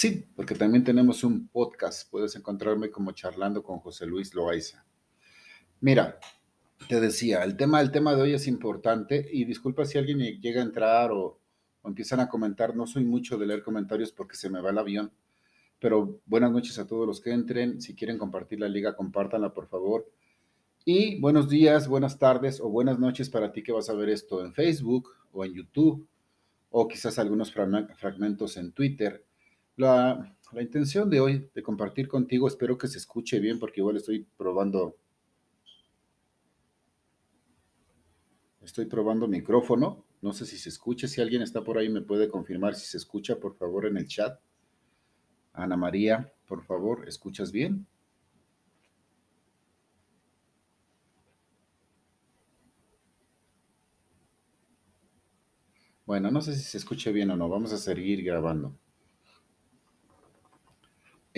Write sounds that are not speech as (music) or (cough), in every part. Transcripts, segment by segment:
Sí, porque también tenemos un podcast. Puedes encontrarme como charlando con José Luis Loaiza. Mira, te decía, el tema, el tema de hoy es importante y disculpa si alguien llega a entrar o, o empiezan a comentar. No soy mucho de leer comentarios porque se me va el avión. Pero buenas noches a todos los que entren. Si quieren compartir la liga, compártanla, por favor. Y buenos días, buenas tardes o buenas noches para ti que vas a ver esto en Facebook o en YouTube o quizás algunos fragmentos en Twitter la, intención de hoy de compartir contigo, espero que se escuche bien porque igual estoy probando, estoy probando micrófono. No sé si se escucha, si alguien está por ahí me puede confirmar si se escucha, por favor, en el chat. Ana María, por favor, ¿escuchas bien? Bueno, no sé si se escucha bien o no, vamos a seguir grabando.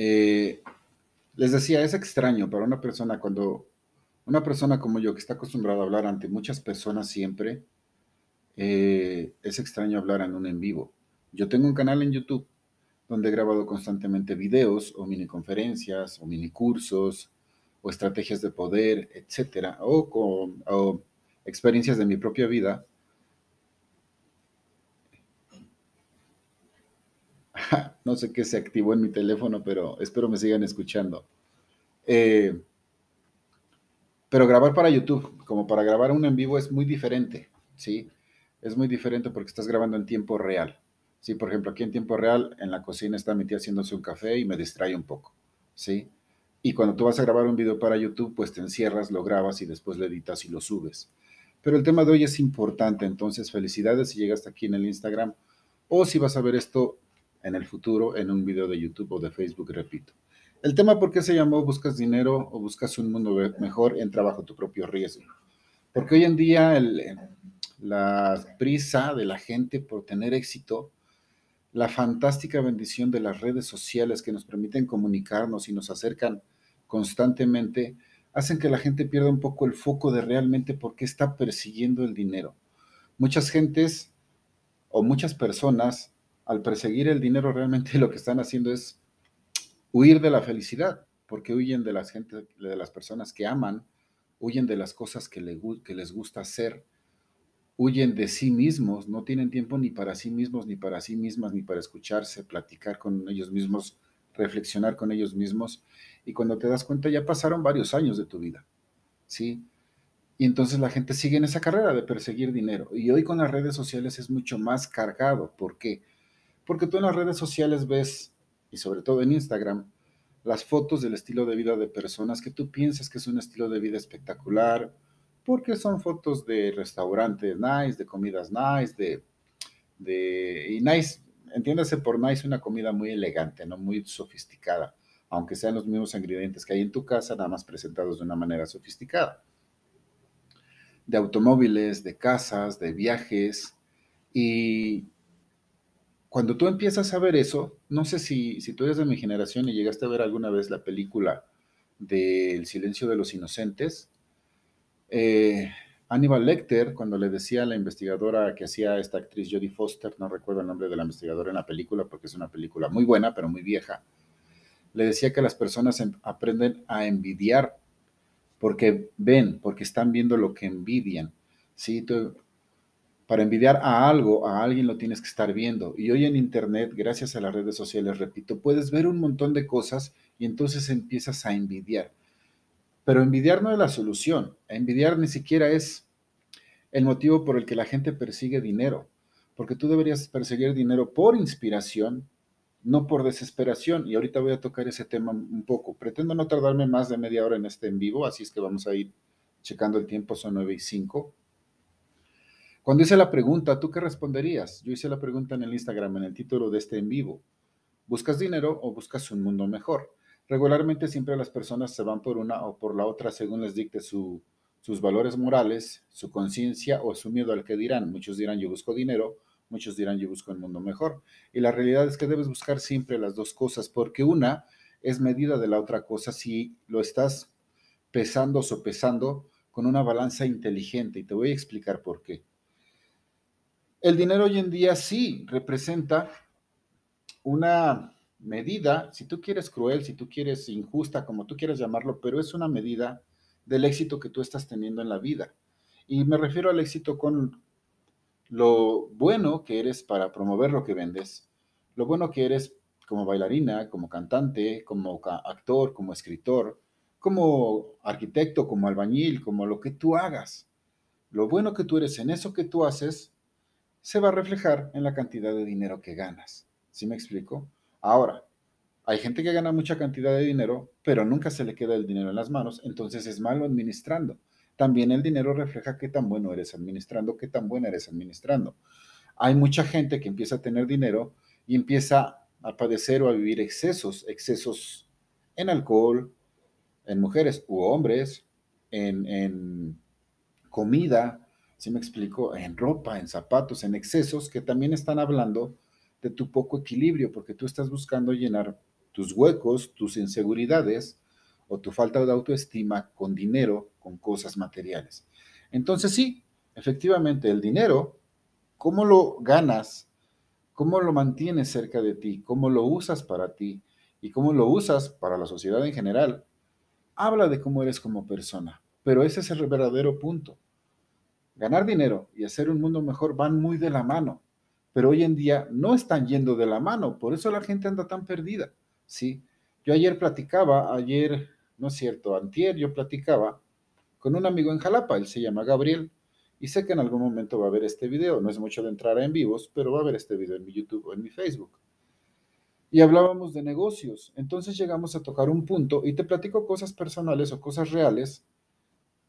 Eh, les decía, es extraño para una persona cuando una persona como yo que está acostumbrado a hablar ante muchas personas siempre, eh, es extraño hablar en un en vivo. Yo tengo un canal en YouTube donde he grabado constantemente videos o mini conferencias o mini cursos o estrategias de poder, etcétera, o, con, o experiencias de mi propia vida no sé qué se activó en mi teléfono, pero espero me sigan escuchando. Eh, pero grabar para YouTube, como para grabar un en vivo, es muy diferente, ¿sí? Es muy diferente porque estás grabando en tiempo real. Sí, por ejemplo, aquí en tiempo real, en la cocina está mi tía haciéndose un café y me distrae un poco, ¿sí? Y cuando tú vas a grabar un video para YouTube, pues te encierras, lo grabas y después lo editas y lo subes. Pero el tema de hoy es importante, entonces felicidades si llegaste aquí en el Instagram o si vas a ver esto en el futuro en un video de YouTube o de Facebook, repito. El tema por qué se llamó Buscas dinero o buscas un mundo mejor en trabajo tu propio riesgo. Porque hoy en día la prisa de la gente por tener éxito, la fantástica bendición de las redes sociales que nos permiten comunicarnos y nos acercan constantemente, hacen que la gente pierda un poco el foco de realmente por qué está persiguiendo el dinero. Muchas gentes o muchas personas al perseguir el dinero realmente (laughs) lo que están haciendo es huir de la felicidad, porque huyen de las gente, de las personas que aman, huyen de las cosas que, que les gusta hacer, huyen de sí mismos, no tienen tiempo ni para sí mismos, ni para sí mismas, ni para escucharse, platicar con ellos mismos, reflexionar con ellos mismos. Y cuando te das cuenta ya pasaron varios años de tu vida, ¿sí? Y entonces la gente sigue en esa carrera de perseguir dinero. Y hoy con las redes sociales es mucho más cargado. ¿Por qué? Porque tú en las redes sociales ves, y sobre todo en Instagram, las fotos del estilo de vida de personas que tú piensas que es un estilo de vida espectacular, porque son fotos de restaurantes nice, de comidas nice, de, de y nice, entiéndase por nice una comida muy elegante, no muy sofisticada, aunque sean los mismos ingredientes que hay en tu casa, nada más presentados de una manera sofisticada. De automóviles, de casas, de viajes, y cuando tú empiezas a ver eso, no sé si, si tú eres de mi generación y llegaste a ver alguna vez la película de El silencio de los inocentes, eh, Aníbal Lecter, cuando le decía a la investigadora que hacía esta actriz Jodie Foster, no recuerdo el nombre de la investigadora en la película porque es una película muy buena, pero muy vieja, le decía que las personas em, aprenden a envidiar porque ven, porque están viendo lo que envidian. ¿sí? Para envidiar a algo, a alguien lo tienes que estar viendo. Y hoy en Internet, gracias a las redes sociales, repito, puedes ver un montón de cosas y entonces empiezas a envidiar. Pero envidiar no es la solución. Envidiar ni siquiera es el motivo por el que la gente persigue dinero. Porque tú deberías perseguir dinero por inspiración, no por desesperación. Y ahorita voy a tocar ese tema un poco. Pretendo no tardarme más de media hora en este en vivo, así es que vamos a ir checando el tiempo, son 9 y 5. Cuando hice la pregunta, ¿tú qué responderías? Yo hice la pregunta en el Instagram, en el título de este en vivo. ¿Buscas dinero o buscas un mundo mejor? Regularmente siempre las personas se van por una o por la otra según les dicte sus valores morales, su conciencia o su miedo al que dirán. Muchos dirán yo busco dinero, muchos dirán yo busco un mundo mejor. Y la realidad es que debes buscar siempre las dos cosas porque una es medida de la otra cosa si lo estás pesando o sopesando con una balanza inteligente y te voy a explicar por qué. El dinero hoy en día sí representa una, medida, si tú quieres cruel, si tú quieres injusta, como tú quieras llamarlo, pero es una medida del éxito que tú estás teniendo en la vida. Y me refiero al éxito con lo bueno que eres para promover lo que vendes, lo bueno que eres como bailarina, como cantante, como actor, como escritor, como arquitecto, como albañil, como lo que tú hagas. Lo bueno que tú eres en eso que tú haces se va a reflejar en la cantidad de dinero que ganas. ¿Sí me explico? Ahora, hay gente que gana mucha cantidad de dinero, pero nunca se le queda el dinero en las manos, entonces es malo administrando. También el dinero refleja qué tan bueno eres administrando, qué tan buena eres administrando. Hay mucha gente que empieza a tener dinero y empieza a padecer o a vivir excesos, excesos en alcohol, en mujeres u hombres, en, en comida, si me explico, en ropa, en zapatos, en excesos que también están hablando de tu poco equilibrio, porque tú estás buscando llenar tus huecos, tus inseguridades o tu falta de autoestima con dinero, con cosas materiales. Entonces sí, efectivamente, el dinero, ¿cómo lo ganas? ¿Cómo lo mantienes cerca de ti? ¿Cómo lo usas para ti? ¿Y cómo lo usas para la sociedad en general? Habla de cómo eres como persona, pero ese es el verdadero punto. Ganar dinero y hacer un mundo mejor van muy de la mano pero hoy en día no están yendo de la mano, por eso la gente anda tan perdida, ¿sí? Yo ayer platicaba, ayer, no es cierto, antier yo platicaba con un amigo en Jalapa, él se llama Gabriel, y sé que en algún momento va a ver este video, no es mucho de entrar en vivos, pero va a ver este video en mi YouTube o en mi Facebook. Y hablábamos de negocios, entonces llegamos a tocar un punto y te platico cosas personales o cosas reales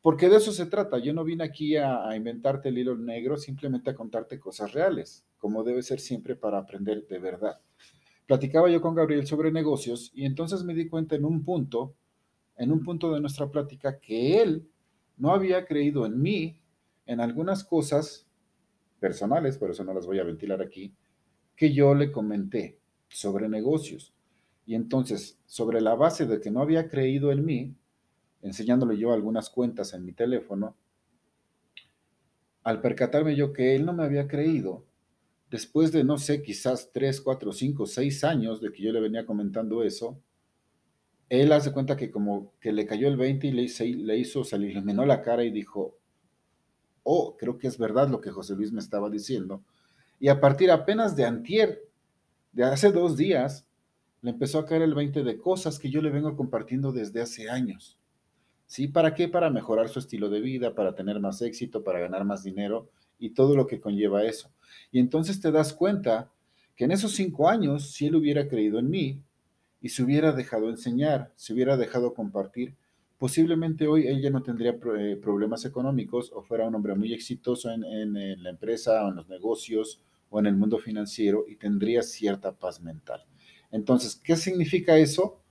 porque de eso se trata. Yo no vine aquí a, inventarte el hilo negro, simplemente a contarte cosas reales, como debe ser siempre para aprender de verdad. Platicaba yo con Gabriel sobre negocios y entonces me di cuenta en un punto, en un punto de nuestra plática, que él no había creído en mí, en algunas cosas personales, por eso no las voy a ventilar aquí, que yo le comenté sobre negocios. Y entonces, sobre la base de que no había creído en mí, enseñándole yo algunas cuentas en mi teléfono, al percatarme yo que él no me había creído, después de, no sé, quizás 3, 4, 5, 6 años de que yo le venía comentando eso, él hace cuenta que como que le cayó el 20 y le, hizo, se le iluminó la cara y dijo, oh, creo que es verdad lo que José Luis me estaba diciendo. Y a partir apenas de antier, de hace dos días, le empezó a caer el 20 de cosas que yo le vengo compartiendo desde hace años. ¿Sí? ¿Para qué? Para mejorar su estilo de vida, para tener más éxito, para ganar más dinero y todo lo que conlleva eso. Y entonces te das cuenta que en esos cinco años, si él hubiera creído en mí y se hubiera dejado enseñar, se hubiera dejado compartir, posiblemente hoy él ya no tendría eh, problemas económicos o fuera un hombre muy exitoso en, en la empresa o en los negocios o en el mundo financiero y tendría cierta paz mental. Entonces, ¿qué significa eso?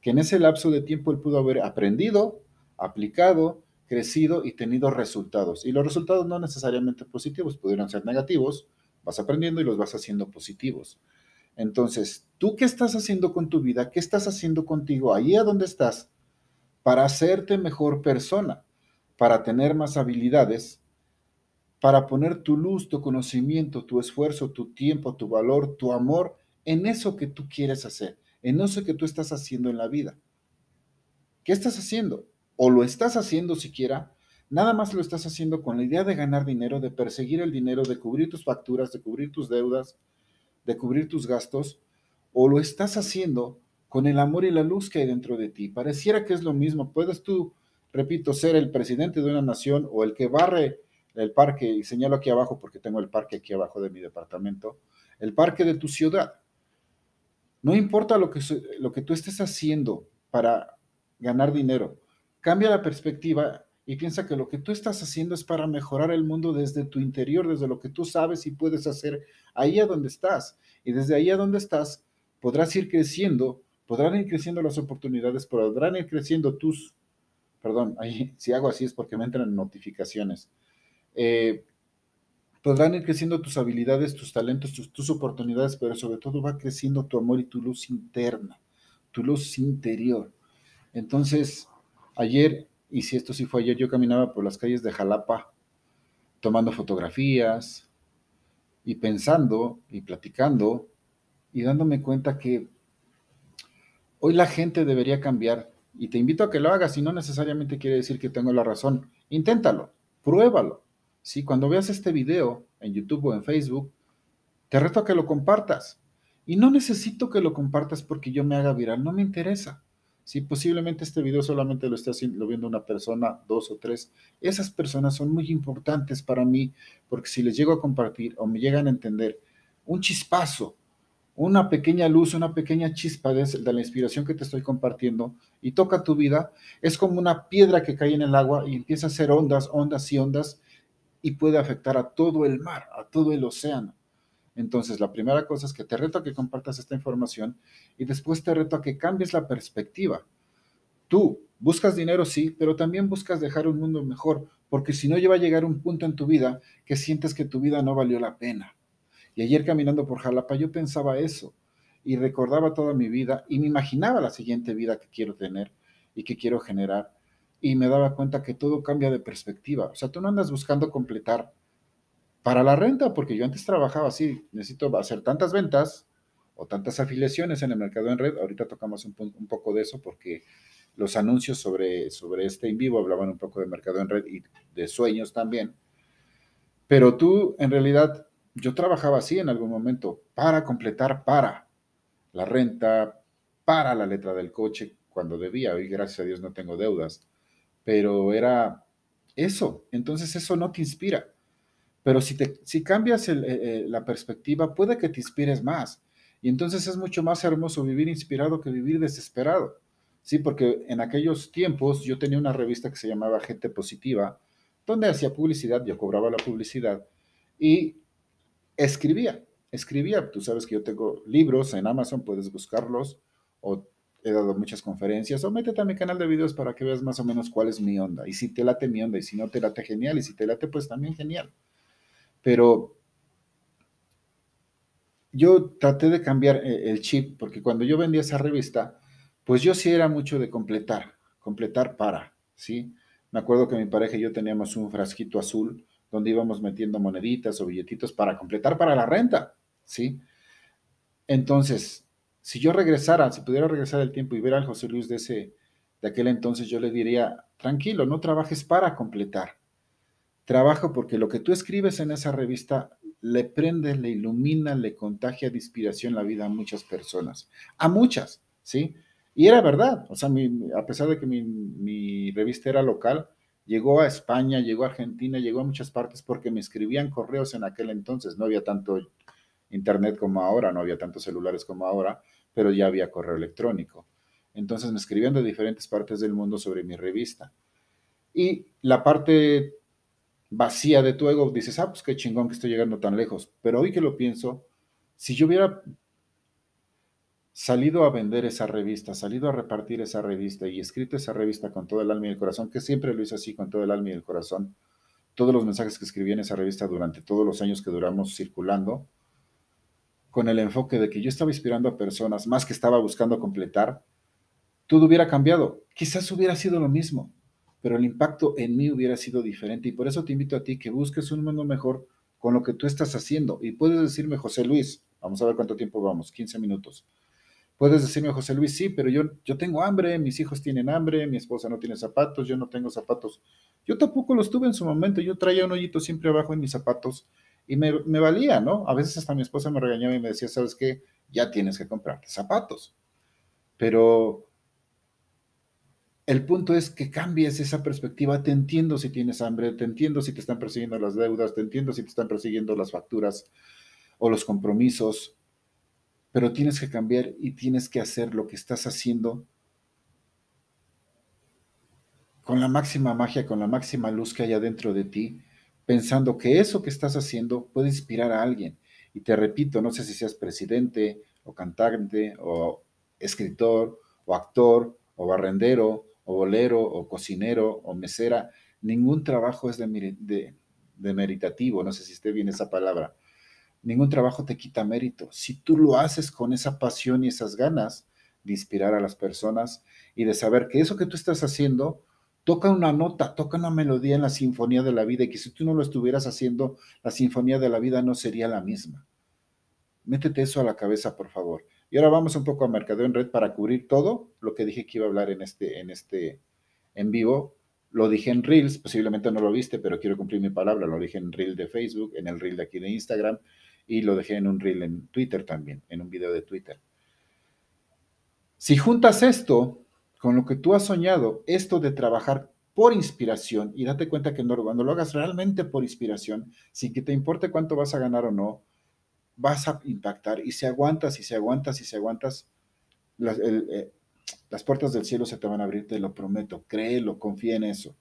Que en ese lapso de tiempo él pudo haber aprendido, aplicado, crecido y tenido resultados. Y los resultados no necesariamente positivos, pudieron ser negativos, vas aprendiendo y los vas haciendo positivos. Entonces, ¿tú qué estás haciendo con tu vida? ¿Qué estás haciendo contigo ahí a donde estás para hacerte mejor persona, para tener más habilidades, para poner tu luz, tu conocimiento, tu esfuerzo, tu tiempo, tu valor, tu amor en eso que tú quieres hacer, en eso que tú estás haciendo en la vida? ¿Qué estás haciendo? O lo estás haciendo siquiera, nada más lo estás haciendo con la idea de ganar dinero, de perseguir el dinero, de cubrir tus facturas, de cubrir tus deudas, de cubrir tus gastos, o lo estás haciendo con el amor y la luz que hay dentro de ti. Pareciera que es lo mismo. Puedes tú, repito, ser el presidente de una nación o el que barre el parque, y señalo aquí abajo porque tengo el parque aquí abajo de mi departamento, el parque de tu ciudad. No importa lo que, lo que tú estés haciendo para ganar dinero, Cambia la perspectiva y piensa que lo que tú estás haciendo es para mejorar el mundo desde tu interior, desde lo que tú sabes y puedes hacer ahí a donde estás. Y desde ahí a donde estás podrás ir creciendo, podrán ir creciendo las oportunidades, podrán ir creciendo tus, perdón, (laughs) si hago así es porque me entran notificaciones. Eh, podrán ir creciendo tus habilidades, tus talentos, tus oportunidades, pero sobre todo va creciendo tu amor y tu luz interna, tu luz interior. Entonces, Ayer, y si esto sí fue ayer, yo caminaba por las calles de Jalapa tomando fotografías y pensando y platicando y dándome cuenta que Hoy la gente debería cambiar y te invito a que lo hagas y no necesariamente quiere decir que tengo la razón. Inténtalo, pruébalo. Si cuando veas este video en YouTube o en Facebook, te reto a que lo compartas. Y no necesito que lo compartas porque yo me haga viral, no me interesa. Si posiblemente este video solamente lo esté haciendo, viendo una persona, dos o tres, esas personas son muy importantes para mí porque si les llego a compartir o me llegan a entender un chispazo, una pequeña luz, una pequeña chispa de, de, la inspiración que te estoy compartiendo y toca tu vida, es como una piedra que cae en el agua y empieza a hacer ondas, ondas y ondas y puede afectar a todo el mar, a todo el océano. Entonces, la primera cosa es que te reto a que compartas esta información y después te reto a que cambies la perspectiva. Tú buscas dinero, sí, pero también buscas dejar un mundo mejor, porque si no, lleva a llegar un punto en tu vida que sientes que tu vida no valió la pena. Y ayer caminando por Jalapa yo pensaba eso y recordaba toda mi vida y me imaginaba la siguiente vida que quiero tener y que quiero generar y me daba cuenta que todo cambia de perspectiva. O sea, tú no andas buscando completar para la renta, porque yo antes trabajaba así, necesito hacer tantas ventas o tantas afiliaciones en el mercado en red. Ahorita tocamos un, poco de eso porque los anuncios sobre, sobre este en vivo hablaban un poco de mercado en red y de sueños también. Pero tú, en realidad, yo trabajaba así en algún momento para completar para la renta, para la letra del coche cuando debía. Hoy, gracias a Dios, no tengo deudas. Pero era eso. Entonces eso no te inspira. Pero si, te, si cambias el, eh, la perspectiva, puede que te inspires más. Y entonces es mucho más hermoso vivir inspirado que vivir desesperado. Sí, porque en aquellos tiempos yo tenía una revista que se llamaba Gente Positiva, donde hacía publicidad, yo cobraba la publicidad y escribía, escribía. Tú sabes que yo tengo libros en Amazon, puedes buscarlos, o he dado muchas conferencias, o métete a mi canal de videos para que veas más o menos cuál es mi onda. Y si te late mi onda, y si no te late, genial, y si te late, pues también genial. Pero yo traté de cambiar eh, el chip, porque cuando yo vendía esa revista, pues yo sí era mucho de completar, completar para, ¿sí? Me acuerdo que mi pareja y yo teníamos un frasquito azul donde íbamos metiendo moneditas o billetitos para completar para la renta, ¿sí? Entonces, si yo regresara, si pudiera regresar el tiempo y ver al José Luis de ese de aquel entonces, yo le diría, tranquilo, no trabajes para completar, Trabajo porque lo que tú escribes en esa revista le prende, le ilumina, le contagia de inspiración la vida a muchas personas, a muchas, ¿sí? Y era verdad, o sea, a pesar de que mi, mi, revista era local, llegó a España, llegó a Argentina, llegó a muchas partes porque me escribían correos en aquel entonces, no había tanto internet como ahora, no había tantos celulares como ahora, pero ya había correo electrónico. Entonces me escribían de diferentes partes del mundo sobre mi revista. Y la parte vacía de tu ego, dices, ah, pues qué chingón que estoy llegando tan lejos. Pero hoy que lo pienso, si yo hubiera salido a vender esa revista, salido a repartir esa revista y escrito esa revista con todo el alma y el corazón, que siempre lo hice así con todo el alma y el corazón, todos los mensajes que escribí en esa revista durante todos los años que duramos circulando, con el enfoque de que yo estaba inspirando a personas, más que estaba buscando completar, todo hubiera cambiado. Quizás hubiera sido lo mismo, pero el impacto en mí hubiera sido diferente. Y por eso te invito a ti que busques un mundo mejor con lo que tú estás haciendo. Y puedes decirme, José Luis, vamos a ver cuánto tiempo vamos, 15 minutos. Puedes decirme, José Luis, sí, pero yo, yo tengo hambre, mis hijos tienen hambre, mi esposa no tiene zapatos, yo no tengo zapatos. Yo tampoco los tuve en su momento, yo traía un hoyito siempre abajo en mis zapatos y me, me valía, ¿no? A veces hasta mi esposa me regañaba y me decía, ¿sabes qué? Ya tienes que comprarte zapatos. Pero el punto es que cambies esa perspectiva. Te entiendo si tienes hambre, te entiendo si te están persiguiendo las deudas, te entiendo si te están persiguiendo las facturas o los compromisos, pero tienes que cambiar y tienes que hacer lo que estás haciendo con la máxima magia, con la máxima luz que hay adentro de ti, pensando que eso que estás haciendo puede inspirar a alguien. Y te repito, no sé si seas presidente o cantante o escritor o actor o barrendero o bolero, o cocinero, o mesera, ningún trabajo es de, de, meritativo, no sé si esté bien esa palabra. Ningún trabajo te quita mérito. Si tú lo haces con esa pasión y esas ganas de inspirar a las personas y de saber que eso que tú estás haciendo toca una nota, toca una melodía en la sinfonía de la vida y que si tú no lo estuvieras haciendo, la sinfonía de la vida no sería la misma. Métete eso a la cabeza, por favor. Y ahora vamos un poco a mercadeo en red para cubrir todo lo que dije que iba a hablar en este, en este en vivo. Lo dije en Reels, posiblemente no lo viste, pero quiero cumplir mi palabra. Lo dije en Reel de Facebook, en el Reel de aquí de Instagram y lo dejé en un Reel en Twitter también, en un video de Twitter. Si juntas esto con lo que tú has soñado, esto de trabajar por inspiración, y date cuenta que cuando lo hagas realmente por inspiración, sin que te importe cuánto vas a ganar o no, vas a impactar. Y si aguantas, y si aguantas, y si aguantas, las, eh, las puertas del cielo se te van a abrir, te lo prometo. Créelo, confía en eso.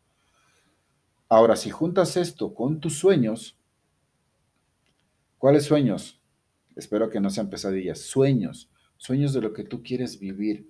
Ahora, si juntas esto con tus sueños, ¿cuáles sueños? Espero que no sean pesadillas. Sueños sueños de lo que tú quieres vivir,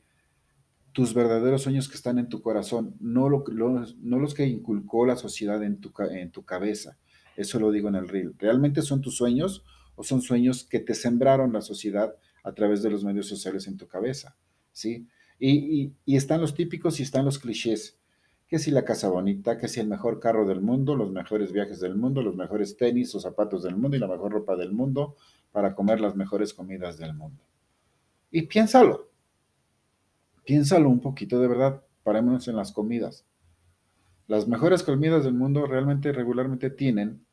tus verdaderos sueños que están en tu corazón, no, lo, no los que inculcó la sociedad en tu, en tu cabeza. Eso lo digo en el reel. ¿Realmente son tus sueños o son sueños que te sembraron la sociedad a través de los medios sociales en tu cabeza? ¿Sí? Y, están los típicos y están los clichés. Que si la casa bonita, que si el mejor carro del mundo, los mejores viajes del mundo, los mejores tenis o zapatos del mundo y la mejor ropa del mundo para comer las mejores comidas del mundo. Y piénsalo. Piénsalo un poquito de verdad. Parémonos en las comidas. Las mejores comidas del mundo realmente regularmente tienen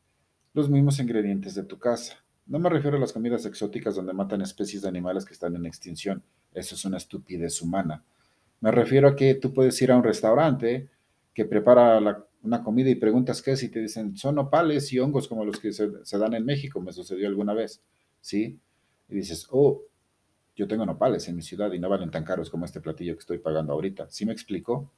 los mismos ingredientes de tu casa. No me refiero a las comidas exóticas donde matan especies de animales que están en extinción. Eso es una estupidez humana. Me refiero a que tú puedes ir a un restaurante que prepara una comida y preguntas qué es y te dicen son opales y hongos como los que se, se, dan en México, me sucedió alguna vez, ¿sí? Y dices, oh, yo tengo nopales en mi ciudad y no valen tan caros como este platillo que estoy pagando ahorita. ¿Sí me explico?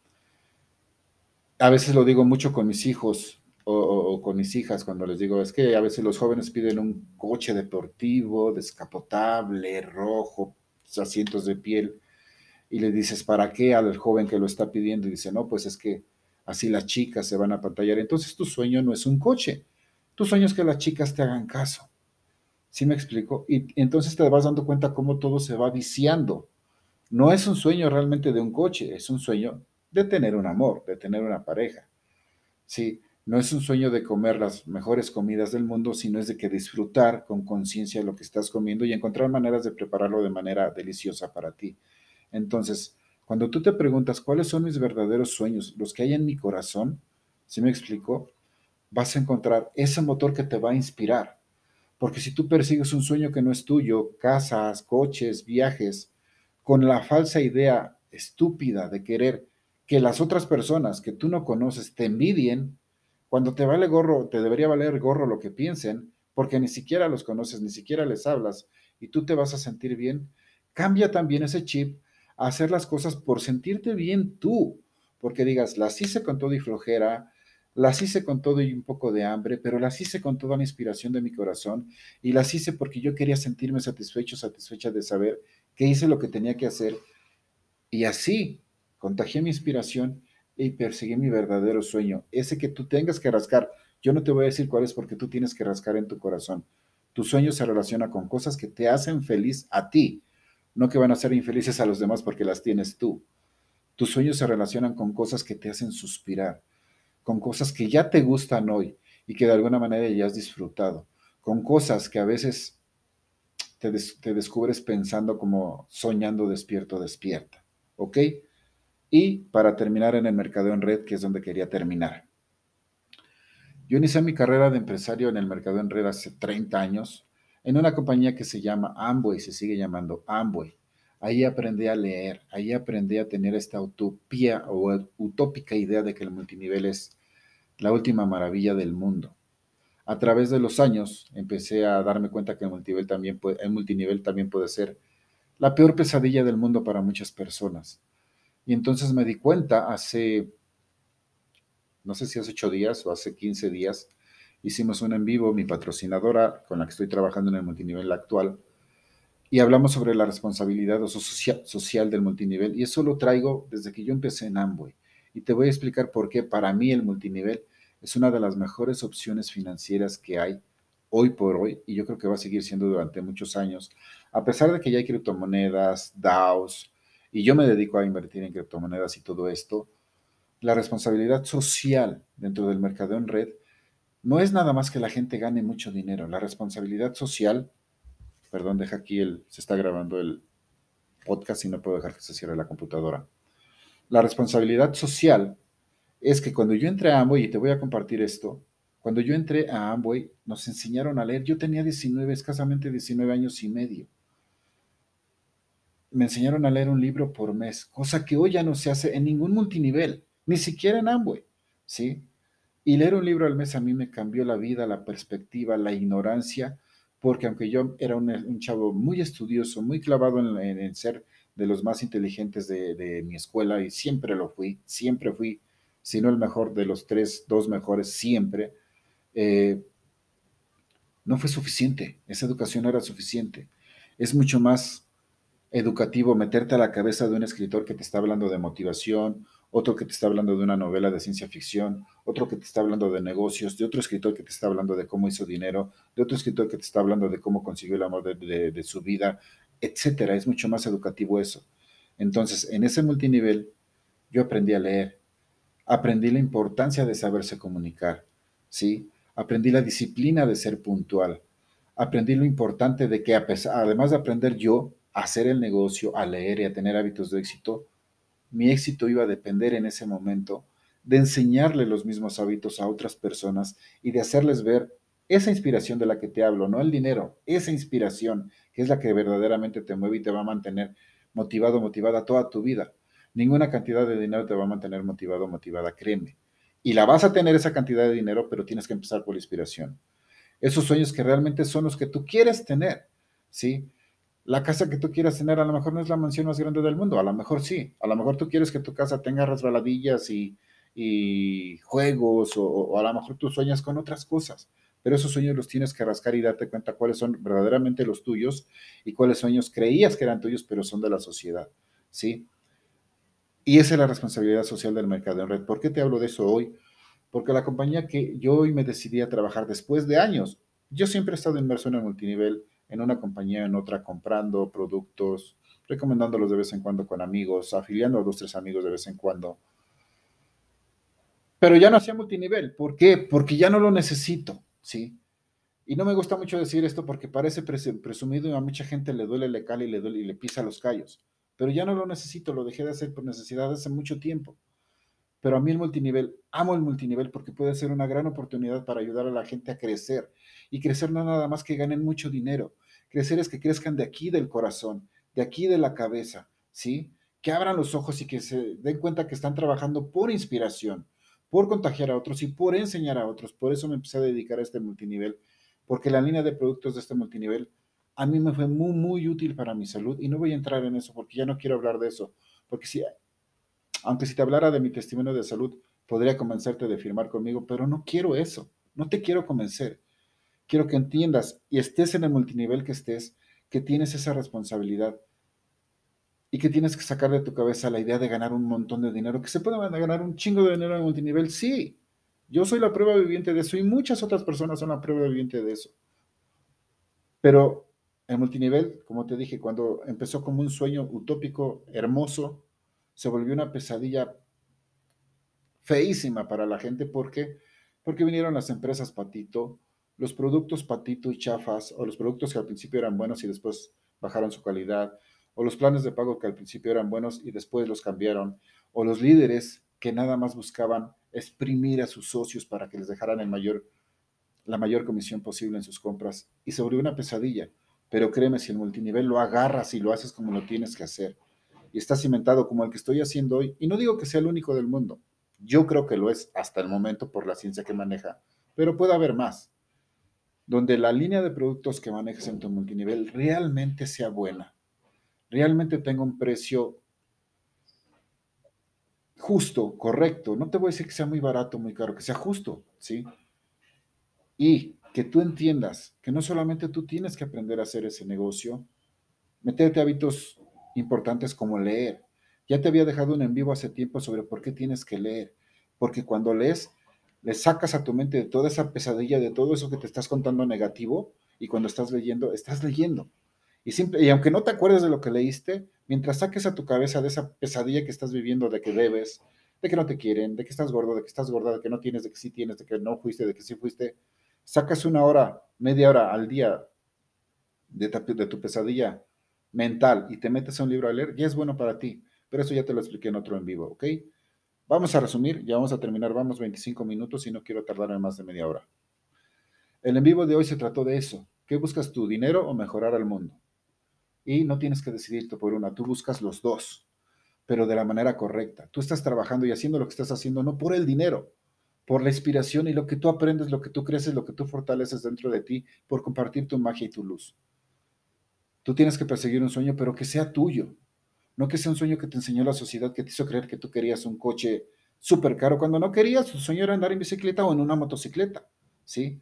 A veces lo digo mucho con mis hijos o, con mis hijas cuando les digo, es que a veces los jóvenes piden un coche deportivo, descapotable, rojo, asientos de piel, y le dices, ¿para qué al joven que lo está pidiendo? Y dice, no, pues es que así las chicas se van a pantallar. Entonces tu sueño no es un coche, tu sueño es que las chicas te hagan caso. ¿Sí me explico? Y entonces te vas dando cuenta cómo todo se va viciando. No es un sueño realmente de un coche, es un sueño de tener un amor, de tener una pareja. Sí, no es un sueño de comer las mejores comidas del mundo, sino es de que disfrutar con conciencia lo que estás comiendo y encontrar maneras de prepararlo de manera deliciosa para ti. Entonces, cuando tú te preguntas cuáles son mis verdaderos sueños, los que hay en mi corazón, ¿sí me explico? Vas a encontrar ese motor que te va a inspirar. Porque si tú persigues un sueño que no es tuyo, casas, coches, viajes, con la falsa idea estúpida de querer que las otras personas que tú no conoces te envidien, cuando te vale gorro, te debería valer gorro lo que piensen, porque ni siquiera los conoces, ni siquiera les hablas, y tú te vas a sentir bien, cambia también ese chip a hacer las cosas por sentirte bien tú, porque digas, las hice con todo y flojera, las hice con todo y un poco de hambre, pero las hice con toda la inspiración de mi corazón y las hice porque yo quería sentirme satisfecho, satisfecha de saber que hice lo que tenía que hacer. Y así contagié mi inspiración y perseguí mi verdadero sueño, ese que tú tengas que rascar. Yo no te voy a decir cuál es porque tú tienes que rascar en tu corazón. Tu sueño se relaciona con cosas que te hacen feliz a ti, no que van a ser infelices a los demás porque las tienes tú. Tus sueños se relacionan con cosas que te hacen suspirar con cosas que ya te gustan hoy y que de alguna manera ya has disfrutado, con cosas que a veces te, descubres pensando como soñando despierto, despierta. ¿Ok? Y para terminar en el mercado en red, que es donde quería terminar. Yo inicié mi carrera de empresario en el mercado en red hace 30 años en una compañía que se llama Amway, se sigue llamando Amway. Ahí aprendí a leer, ahí aprendí a tener esta utopía o utópica idea de que el multinivel es la última maravilla del mundo. A través de los años empecé a darme cuenta que el multinivel también puede, el multinivel también puede ser la peor pesadilla del mundo para muchas personas. Y entonces me di cuenta hace, no sé si hace ocho días o hace 15 días, hicimos un en vivo, mi patrocinadora con la que estoy trabajando en el multinivel actual, y hablamos sobre la responsabilidad social del multinivel. Y eso lo traigo desde que yo empecé en Amway y te voy a explicar por qué para mí el multinivel es una de las mejores opciones financieras que hay hoy por hoy y yo creo que va a seguir siendo durante muchos años, a pesar de que ya hay criptomonedas, DAOs, y yo me dedico a invertir en criptomonedas y todo esto, la responsabilidad social dentro del mercado en red no es nada más que la gente gane mucho dinero. La responsabilidad social, perdón, deja aquí el, se está grabando el, podcast y no puedo dejar que se cierre la computadora. La responsabilidad social es que cuando yo entré a Amway, y te voy a compartir esto, cuando yo entré a Amway, nos enseñaron a leer. Yo tenía 19, escasamente 19 años y medio. Me enseñaron a leer un libro por mes, cosa que hoy ya no se hace en ningún multinivel, ni siquiera en Amway, ¿sí? Y leer un libro al mes a mí me cambió la vida, la perspectiva, la ignorancia, porque aunque yo era un, chavo muy estudioso, muy clavado en, ser de los más inteligentes de, mi escuela, y siempre lo fui, siempre fui, si no el mejor de los tres, dos mejores, siempre, eh, no fue suficiente, esa educación era suficiente. Es mucho más educativo meterte a la cabeza de un escritor que te está hablando de motivación otro que te está hablando de una novela de ciencia ficción, otro que te está hablando de negocios, de otro escritor que te está hablando de cómo hizo dinero, de otro escritor que te está hablando de cómo consiguió el amor de, su vida, etcétera. Es mucho más educativo eso. Entonces, en ese multinivel, yo aprendí a leer, aprendí la importancia de saberse comunicar, ¿sí? Aprendí la disciplina de ser puntual, aprendí lo importante de que, además de aprender yo hacer el negocio, a leer y a tener hábitos de éxito, mi éxito iba a depender en ese momento de enseñarle los mismos hábitos a otras personas y de hacerles ver esa inspiración de la que te hablo, no el dinero, esa inspiración que es la que verdaderamente te mueve y te va a mantener motivado, motivada toda tu vida. Ninguna cantidad de dinero te va a mantener motivado, motivada, créeme. Y la vas a tener esa cantidad de dinero, pero tienes que empezar por la inspiración. Esos sueños que realmente son los que tú quieres tener, ¿sí? La casa que tú quieras tener a lo mejor no es la mansión más grande del mundo, a lo mejor sí, a lo mejor tú quieres que tu casa tenga resbaladillas y, juegos o, a lo mejor tú sueñas con otras cosas, pero esos sueños los tienes que rascar y darte cuenta cuáles son verdaderamente los tuyos y cuáles sueños creías que eran tuyos, pero son de la sociedad, ¿sí? Y esa es la responsabilidad social del mercado en red. ¿Por qué te hablo de eso hoy? Porque la compañía que yo hoy me decidí a trabajar después de años, yo siempre he estado inmerso en el multinivel, en una compañía, en otra, comprando productos, recomendándolos de vez en cuando con amigos, afiliando a dos, tres amigos de vez en cuando. Pero ya no hacía multinivel. ¿Por qué? Porque ya no lo necesito, ¿sí? Y no me gusta mucho decir esto porque parece presumido y a mucha gente le duele, le cala y le duele y le pisa los callos. Pero ya no lo necesito, lo dejé de hacer por necesidad hace mucho tiempo. Pero a mí el multinivel, amo el multinivel porque puede ser una gran oportunidad para ayudar a la gente a crecer. Y crecer no nada más que ganen mucho dinero. Crecer es que crezcan de aquí del corazón, de aquí de la cabeza, ¿sí? Que abran los ojos y que se den cuenta que están trabajando por inspiración, por contagiar a otros y por enseñar a otros. Por eso me empecé a dedicar a este multinivel, porque la línea de productos de este multinivel a mí me fue muy, muy útil para mi salud y no voy a entrar en eso porque ya no quiero hablar de eso, porque si aunque si te hablara de mi testimonio de salud, podría convencerte de firmar conmigo, pero no quiero eso, no te quiero convencer. Quiero que entiendas y estés en el multinivel que estés, que tienes esa responsabilidad y que tienes que sacar de tu cabeza la idea de ganar un montón de dinero, que se puede ganar un chingo de dinero en el multinivel, sí. Yo soy la prueba viviente de eso y muchas otras personas son la prueba viviente de eso. Pero el multinivel, como te dije, cuando empezó como un sueño utópico, hermoso, se volvió una pesadilla feísima para la gente. ¿Por qué? Porque vinieron las empresas patito, los productos patito y chafas, o los productos que al principio eran buenos y después bajaron su calidad, o los planes de pago que al principio eran buenos y después los cambiaron, o los líderes que nada más buscaban exprimir a sus socios para que les dejaran el mayor, la mayor comisión posible en sus compras. Y se volvió una pesadilla. Pero créeme, si el multinivel lo agarras y lo haces como lo tienes que hacer, y está cimentado como el que estoy haciendo hoy, y no digo que sea el único del mundo, yo creo que lo es hasta el momento por la ciencia que maneja, pero puede haber más, donde la línea de productos que manejes en tu multinivel realmente sea buena, realmente tenga un precio justo, correcto, no te voy a decir que sea muy barato, muy caro, que sea justo, ¿sí? Y que tú entiendas que no solamente tú tienes que aprender a hacer ese negocio, meterte hábitos importantes como leer. Ya te había dejado un en vivo hace tiempo sobre por qué tienes que leer. Porque cuando lees, le sacas a tu mente de toda esa pesadilla, de todo eso que te estás contando negativo, y cuando estás leyendo, estás leyendo. Y, simple, y aunque no te acuerdes de lo que leíste, mientras saques a tu cabeza de esa pesadilla que estás viviendo, de que debes, de que no te quieren, de que estás gordo, de que estás gorda, de que no tienes, de que sí tienes, de que no fuiste, de que sí fuiste, sacas una hora, media hora al día de, de tu pesadilla mental y te metes a un libro a leer, ya es bueno para ti. Pero eso ya te lo expliqué en otro en vivo, ¿ok? Vamos a resumir, ya vamos a terminar, vamos 25 minutos y no quiero tardarme más de media hora. El en vivo de hoy se trató de eso. ¿Qué buscas tú, dinero o mejorar al mundo? Y no tienes que decidirte por una, tú buscas los dos, pero de la manera correcta. Tú estás trabajando y haciendo lo que estás haciendo no por el dinero, por la inspiración y lo que tú aprendes, lo que tú creces, lo que tú fortaleces dentro de ti, por compartir tu magia y tu luz. Tú tienes que perseguir un sueño, pero que sea tuyo. No que sea un sueño que te enseñó la sociedad, que te hizo creer que tú querías un coche súper caro, cuando no querías, tu sueño era andar en bicicleta o en una motocicleta, ¿sí?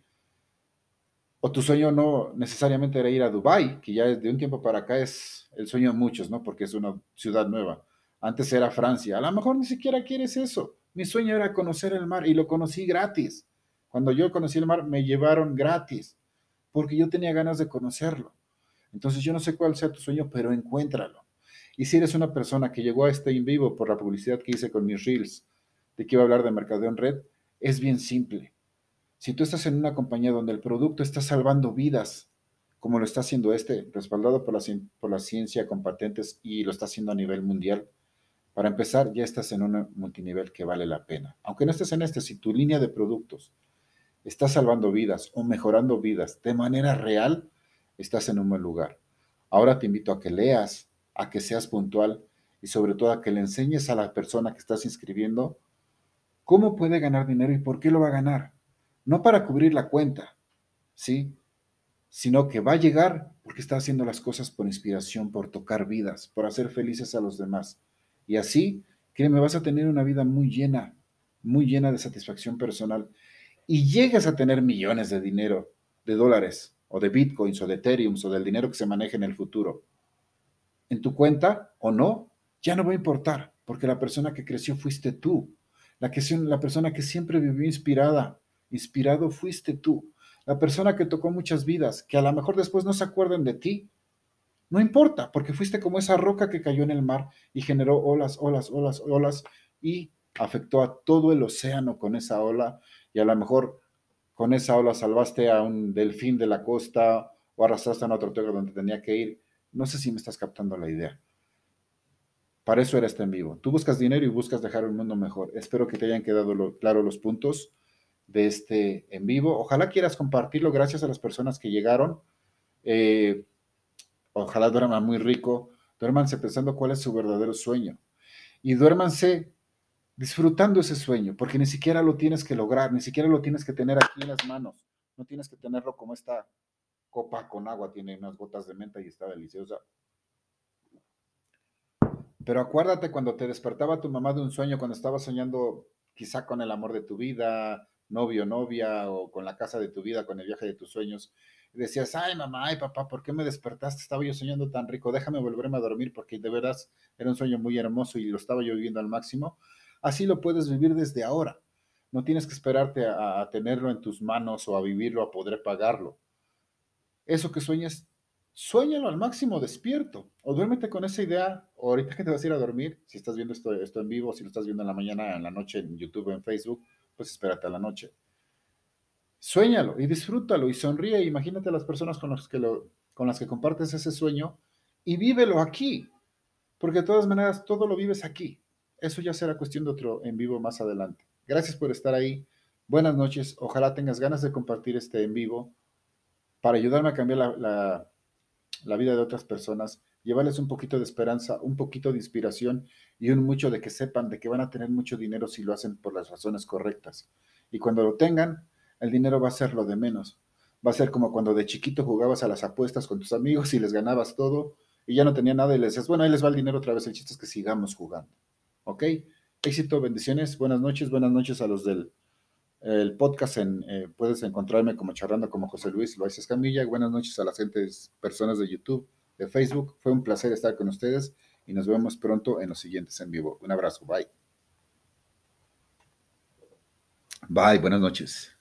O tu sueño no necesariamente era ir a Dubái, que ya de un tiempo para acá es el sueño de muchos, ¿no? Porque es una ciudad nueva. Antes era Francia. A lo mejor ni siquiera quieres eso. Mi sueño era conocer el mar y lo conocí gratis. Cuando yo conocí el mar, me llevaron gratis, porque yo tenía ganas de conocerlo. Entonces yo no sé cuál sea tu sueño, pero encuéntralo. Y si eres una persona que llegó a este en vivo por la publicidad que hice con mis reels, de que iba a hablar de mercadeo en red, es bien simple. Si tú estás en una compañía donde el producto está salvando vidas, como lo está haciendo este, respaldado por la, por la ciencia con patentes y lo está haciendo a nivel mundial, para empezar, ya estás en un multinivel que vale la pena. Aunque no estés en este, si tu línea de productos está salvando vidas o mejorando vidas de manera real, estás en un buen lugar. Ahora te invito a que leas, a que seas puntual y sobre todo a que le enseñes a la persona que estás inscribiendo cómo puede ganar dinero y por qué lo va a ganar. No para cubrir la cuenta, ¿sí? Sino que va a llegar porque está haciendo las cosas por inspiración, por tocar vidas, por hacer felices a los demás. Y así, créeme, vas a tener una vida muy llena, muy llena de satisfacción personal. Y llegas a tener millones de dinero, de dólares, o de bitcoins o de ethereum o del dinero que se maneje en el futuro en tu cuenta o no, ya no va a importar, porque la persona que creció fuiste tú. La, que, la persona que siempre vivió inspirada, inspirado fuiste tú. La persona que tocó muchas vidas, que a lo mejor después no se acuerden de ti. No importa, porque fuiste como esa roca que cayó en el mar y generó olas, olas, olas, olas y afectó a todo el océano con esa ola y a lo mejor con esa ola salvaste a un delfín de la costa o arrastraste a una tortuga donde tenía que ir. No sé si me estás captando la idea. Para eso era este en vivo. Tú buscas dinero y buscas dejar el mundo mejor. Espero que te hayan quedado claro los puntos de este en vivo. Ojalá quieras compartirlo. Gracias a las personas que llegaron. Eh, ojalá duerman muy rico. Duérmanse pensando cuál es su verdadero sueño. Y duérmanse disfrutando ese sueño, porque ni siquiera lo tienes que lograr, ni siquiera lo tienes que tener aquí en las manos, no tienes que tenerlo como esta copa con agua, tiene unas gotas de menta y está deliciosa. Pero acuérdate cuando te despertaba tu mamá de un sueño, cuando estabas soñando quizá con el amor de tu vida, novio, novia, o con la casa de tu vida, con el viaje de tus sueños, y decías, ay mamá, ay papá, ¿por qué me despertaste? Estaba yo soñando tan rico, déjame volverme a dormir porque de veras era un sueño muy hermoso y lo estaba yo viviendo al máximo. Así lo puedes vivir desde ahora. No tienes que esperarte a, tenerlo en tus manos o a vivirlo, a poder pagarlo. Eso que sueñas, sueñalo al máximo despierto. O duérmete con esa idea, o ahorita que te vas a ir a dormir, si estás viendo esto, en vivo, si lo estás viendo en la mañana, en la noche, en YouTube, en Facebook, pues espérate a la noche. Suéñalo y disfrútalo y sonríe. Imagínate a las personas con las que, lo, con las que compartes ese sueño y vívelo aquí. Porque de todas maneras, todo lo vives aquí. Eso ya será cuestión de otro en vivo más adelante. Gracias por estar ahí. Buenas noches. Ojalá tengas ganas de compartir este en vivo para ayudarme a cambiar la, la, vida de otras personas, llevarles un poquito de esperanza, un poquito de inspiración y un mucho de que sepan de que van a tener mucho dinero si lo hacen por las razones correctas. Y cuando lo tengan, el dinero va a ser lo de menos. Va a ser como cuando de chiquito jugabas a las apuestas con tus amigos y les ganabas todo y ya no tenía nada y les decías, bueno, ahí les va el dinero otra vez. El chiste es que sigamos jugando. ¿Ok? Éxito, bendiciones, buenas noches, buenas noches a los del el podcast. En, eh, puedes encontrarme como charlando como José Luis Loaiza Camilla. Buenas noches a las gentes, personas de YouTube, de Facebook. Fue un placer estar con ustedes y nos vemos pronto en los siguientes en vivo. Un abrazo, bye. Bye, buenas noches.